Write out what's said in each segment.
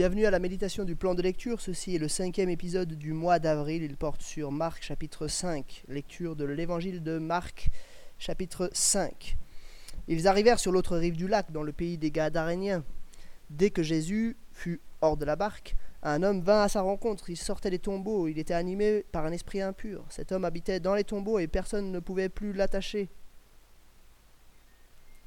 Bienvenue à la méditation du plan de lecture. Ceci est le cinquième épisode du mois d'avril. Il porte sur Marc chapitre 5, lecture de l'évangile de Marc chapitre 5. Ils arrivèrent sur l'autre rive du lac, dans le pays des Gadaréniens. Dès que Jésus fut hors de la barque, un homme vint à sa rencontre. Il sortait des tombeaux. Il était animé par un esprit impur. Cet homme habitait dans les tombeaux et personne ne pouvait plus l'attacher,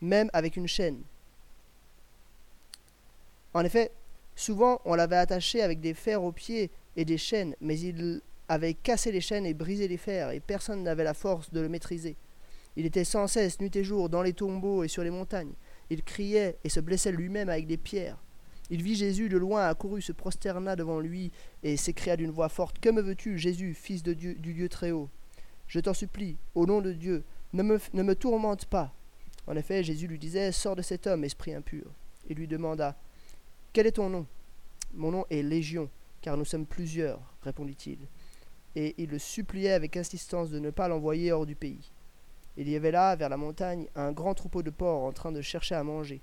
même avec une chaîne. En effet, Souvent, on l'avait attaché avec des fers aux pieds et des chaînes, mais il avait cassé les chaînes et brisé les fers, et personne n'avait la force de le maîtriser. Il était sans cesse, nuit et jour, dans les tombeaux et sur les montagnes. Il criait et se blessait lui-même avec des pierres. Il vit Jésus de loin, accourut, se prosterna devant lui, et s'écria d'une voix forte Que me veux-tu, Jésus, fils de Dieu, du Dieu très haut Je t'en supplie, au nom de Dieu, ne me, ne me tourmente pas. En effet, Jésus lui disait Sors de cet homme, esprit impur. Il lui demanda quel est ton nom? Mon nom est Légion, car nous sommes plusieurs, répondit-il. Et il le suppliait avec insistance de ne pas l'envoyer hors du pays. Il y avait là, vers la montagne, un grand troupeau de porcs en train de chercher à manger.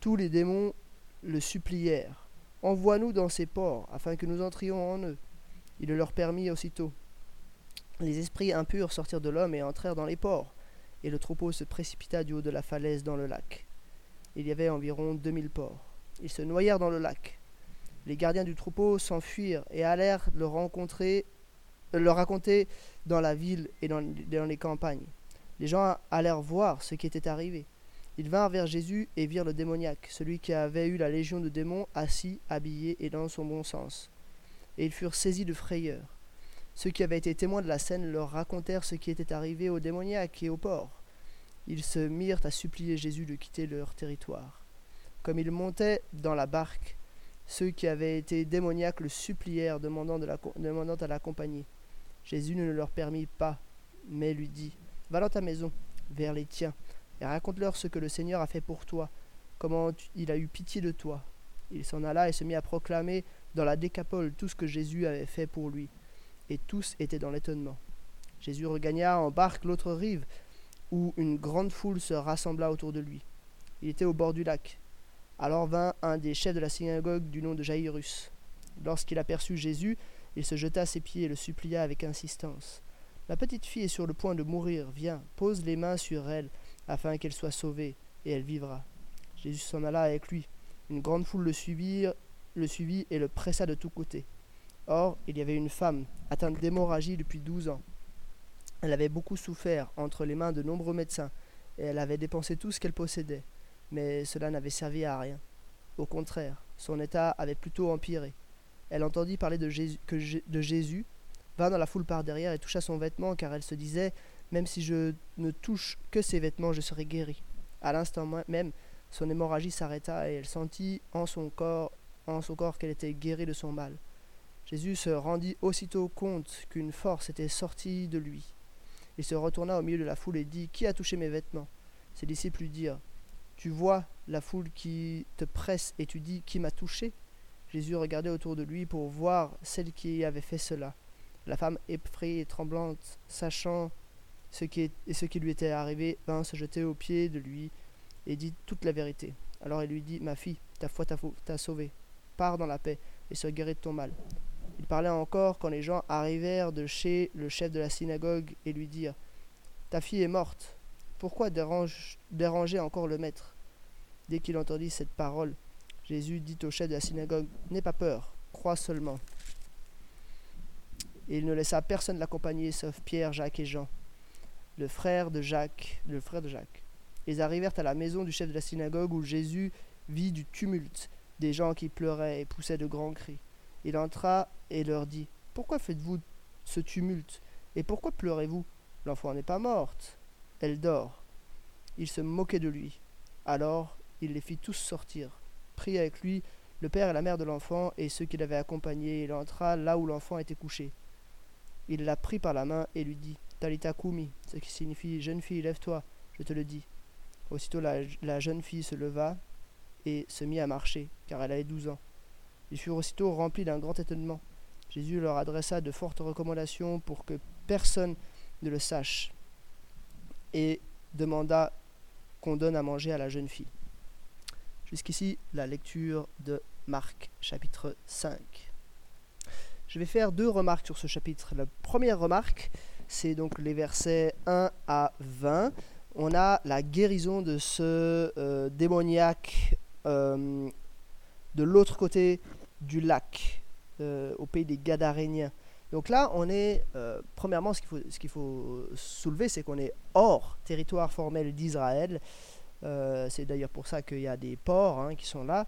Tous les démons le supplièrent. Envoie-nous dans ces porcs, afin que nous entrions en eux. Il le leur permit aussitôt. Les esprits impurs sortirent de l'homme et entrèrent dans les porcs, et le troupeau se précipita du haut de la falaise dans le lac. Il y avait environ deux mille porcs. Ils se noyèrent dans le lac. Les gardiens du troupeau s'enfuirent et allèrent le rencontrer, euh, le raconter dans la ville et dans, les campagnes. Les gens allèrent voir ce qui était arrivé. Ils vinrent vers Jésus et virent le démoniaque, celui qui avait eu la légion de démons, assis, habillé et dans son bon sens. Et ils furent saisis de frayeur. Ceux qui avaient été témoins de la scène leur racontèrent ce qui était arrivé au démoniaque et au porc. Ils se mirent à supplier Jésus de quitter leur territoire. Comme il montait dans la barque, ceux qui avaient été démoniaques le supplièrent, demandant, à l'accompagner. Jésus ne leur permit pas, mais lui dit Va dans ta maison, vers les tiens, et raconte-leur ce que le Seigneur a fait pour toi, comment il a eu pitié de toi. Il s'en alla et se mit à proclamer dans la décapole tout ce que Jésus avait fait pour lui, et tous étaient dans l'étonnement. Jésus regagna en barque l'autre rive, où une grande foule se rassembla autour de lui. Il était au bord du lac. Alors vint un des chefs de la synagogue du nom de Jairus. Lorsqu'il aperçut Jésus, il se jeta à ses pieds et le supplia avec insistance. La petite fille est sur le point de mourir, viens, pose les mains sur elle, afin qu'elle soit sauvée, et elle vivra. Jésus s'en alla avec lui. Une grande foule le suivit, le suivit et le pressa de tous côtés. Or, il y avait une femme, atteinte d'hémorragie depuis douze ans. Elle avait beaucoup souffert entre les mains de nombreux médecins, et elle avait dépensé tout ce qu'elle possédait mais cela n'avait servi à rien. Au contraire, son état avait plutôt empiré. Elle entendit parler de Jésus, de Jésus, vint dans la foule par derrière et toucha son vêtement, car elle se disait Même si je ne touche que ses vêtements, je serai guérie. À l'instant même, son hémorragie s'arrêta et elle sentit en son corps, corps qu'elle était guérie de son mal. Jésus se rendit aussitôt compte qu'une force était sortie de lui. Il se retourna au milieu de la foule et dit Qui a touché mes vêtements? Ses disciples lui dirent tu vois la foule qui te presse et tu dis qui m'a touché? Jésus regardait autour de lui pour voir celle qui avait fait cela. La femme effrayée et tremblante, sachant ce qui, ce qui lui était arrivé, vint se jeter aux pieds de lui et dit toute la vérité. Alors il lui dit Ma fille, ta foi t'a sauvée. Pars dans la paix et sois guérie de ton mal. Il parlait encore quand les gens arrivèrent de chez le chef de la synagogue et lui dirent Ta fille est morte pourquoi déranger encore le maître? Dès qu'il entendit cette parole, Jésus dit au chef de la synagogue N'aie pas peur, crois seulement. Et il ne laissa personne l'accompagner sauf Pierre, Jacques et Jean, le frère de Jacques, le frère de Jacques. Ils arrivèrent à la maison du chef de la synagogue où Jésus vit du tumulte, des gens qui pleuraient et poussaient de grands cris. Il entra et leur dit Pourquoi faites-vous ce tumulte Et pourquoi pleurez-vous? L'enfant n'est pas morte, elle dort. Il se moquait de lui. Alors il les fit tous sortir. Prit avec lui le père et la mère de l'enfant et ceux qui l'avaient accompagné. Il entra là où l'enfant était couché. Il la prit par la main et lui dit Talita Kumi, ce qui signifie Jeune fille, lève-toi, je te le dis. Aussitôt la, la, jeune fille se leva et se mit à marcher, car elle avait douze ans. Ils furent aussitôt remplis d'un grand étonnement. Jésus leur adressa de fortes recommandations pour que personne ne le sache, et demanda qu'on donne à manger à la jeune fille. Jusqu'ici, la lecture de Marc chapitre 5. Je vais faire deux remarques sur ce chapitre. La première remarque, c'est donc les versets 1 à 20. On a la guérison de ce euh, démoniaque euh, de l'autre côté du lac, euh, au pays des Gadaréniens. Donc là, on est, premièrement, ce qu'il faut, soulever, c'est qu'on est hors territoire formel d'Israël. c'est d'ailleurs pour ça qu'il y a des ports hein, qui sont là.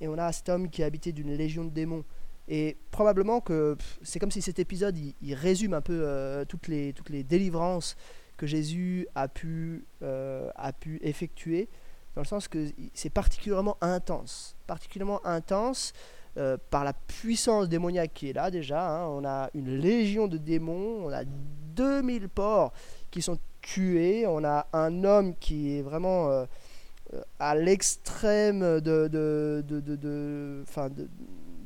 et on a cet homme qui est habité d'une légion de démons. Et probablement que c'est comme si cet épisode, il, résume un peu euh, toutes, les, toutes les délivrances que Jésus a pu, euh, a pu effectuer, dans le sens que c'est particulièrement intense. Particulièrement intense euh, par la puissance démoniaque qui est là déjà. Hein. On a une légion de démons, on a 2000 porcs qui sont tués, on a un homme qui est vraiment à l'extrême de, de, de, de, de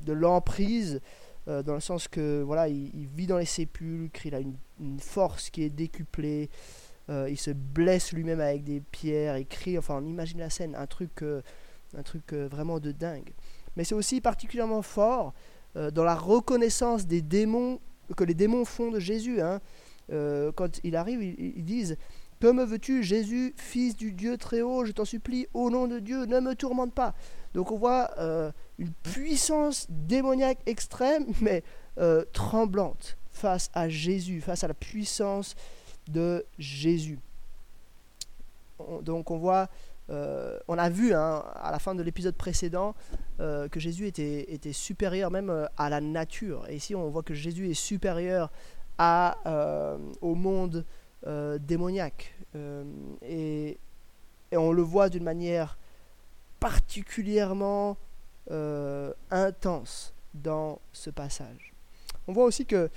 de l'emprise, euh, dans le sens que voilà, il, vit dans les sépulcres, il a une, force qui est décuplée, euh, il se blesse lui-même avec des pierres, il crie, enfin on imagine la scène, un truc, euh, un truc vraiment de dingue. Mais c'est aussi particulièrement fort dans la reconnaissance des démons que les démons font de Jésus. Hein. quand il arrive, ils, disent Que me veux-tu, Jésus, fils du Dieu très haut? Je t'en supplie, au nom de Dieu, ne me tourmente pas. Donc on voit une puissance démoniaque extrême, mais euh, tremblante face à Jésus, face à la puissance de Jésus. donc on voit, euh, on a vu hein, à la fin de l'épisode précédent euh, que Jésus était, était, supérieur même à la nature. Et ici on voit que Jésus est supérieur à, au monde démoniaque. Et, et, on le voit d'une manière particulièrement euh, intense dans ce passage. On voit aussi que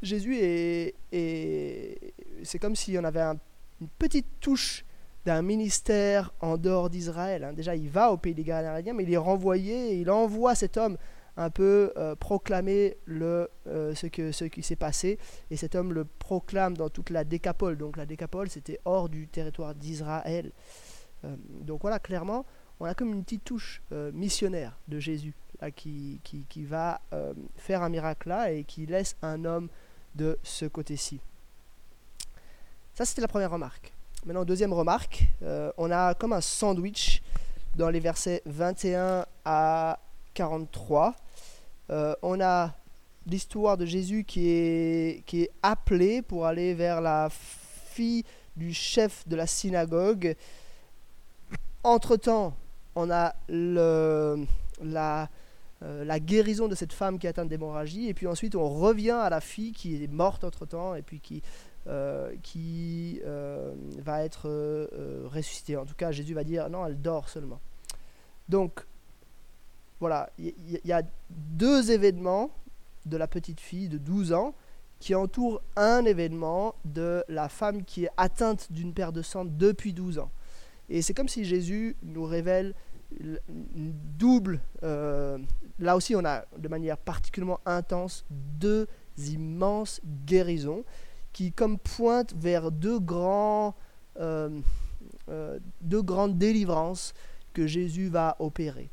Jésus est, c'est comme s'il y en avait une petite touche d'un ministère en dehors d'Israël. Hein. Déjà, il va au pays des Gadaréniens, mais il est renvoyé et il envoie cet homme un peu euh, proclamer euh, ce, qui s'est passé. Et cet homme le proclame dans toute la décapole. Donc la décapole, c'était hors du territoire d'Israël. donc voilà, clairement, on a comme une petite touche euh, missionnaire de Jésus qui, qui, va euh, faire un miracle là et qui laisse un homme de ce côté-ci. Ça, c'était la première remarque. Maintenant, deuxième remarque, euh, on a comme un sandwich dans les versets 21 à 43. on a l'histoire de Jésus qui est, appelé pour aller vers la fille du chef de la synagogue. Entre-temps, on a euh, la guérison de cette femme qui est atteinte d'hémorragie, et puis ensuite on revient à la fille qui est morte entre-temps, et puis qui, euh, qui euh, va être ressuscitée. En tout cas, Jésus va dire, non, elle dort seulement. Donc, voilà, il y, a deux événements de la petite fille de 12 ans qui entourent un événement de la femme qui est atteinte d'une paire de sang depuis 12 ans. Et c'est comme si Jésus nous révèle une double, euh, là aussi on a de manière particulièrement intense deux immenses guérisons qui comme pointent vers deux, grands, euh, euh, deux grandes délivrances que Jésus va opérer.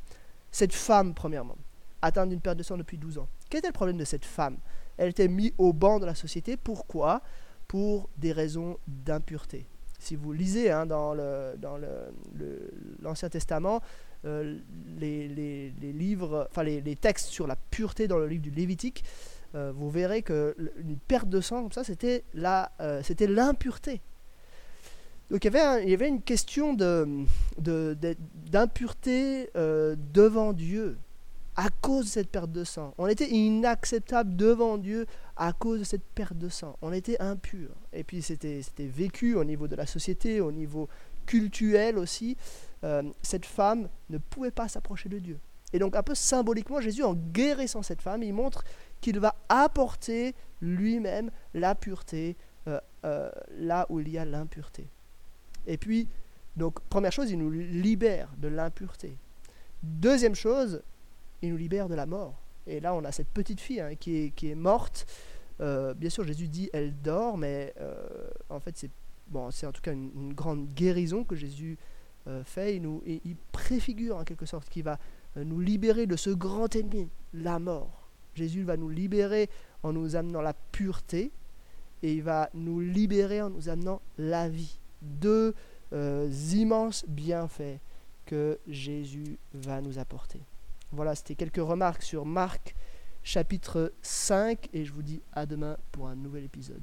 Cette femme, premièrement, atteinte d'une perte de sang depuis 12 ans. Quel était le problème de cette femme? Elle était mise au banc de la société. Pourquoi? Pour des raisons d'impureté si vous lisez hein, dans l'Ancien le, le, Testament, euh, les, livres, les, textes sur la pureté dans le livre du Lévitique, euh, vous verrez que une perte de sang comme ça, c'était euh, l'impureté. Donc il y, avait il y avait une question d'impureté de, devant Dieu à cause de cette perte de sang. On était inacceptable devant Dieu à cause de cette perte de sang. On était impur. Et puis c'était vécu au niveau de la société, au niveau culturel aussi. Euh, cette femme ne pouvait pas s'approcher de Dieu. Et donc un peu symboliquement, Jésus, en guérissant cette femme, il montre qu'il va apporter lui-même la pureté euh, euh, là où il y a l'impureté. Et puis, donc première chose, il nous libère de l'impureté. Deuxième chose, il nous libère de la mort. Et là, on a cette petite fille hein, qui, est, morte. Euh, bien sûr, Jésus dit elle dort, mais en fait, c'est en tout cas une, grande guérison que Jésus fait. Il, nous, il préfigure en quelque sorte qu'il va nous libérer de ce grand ennemi, la mort. Jésus va nous libérer en nous amenant la pureté et il va nous libérer en nous amenant la vie. Deux euh, immenses bienfaits que Jésus va nous apporter. Voilà, c'était quelques remarques sur Marc chapitre 5 et je vous dis à demain pour un nouvel épisode.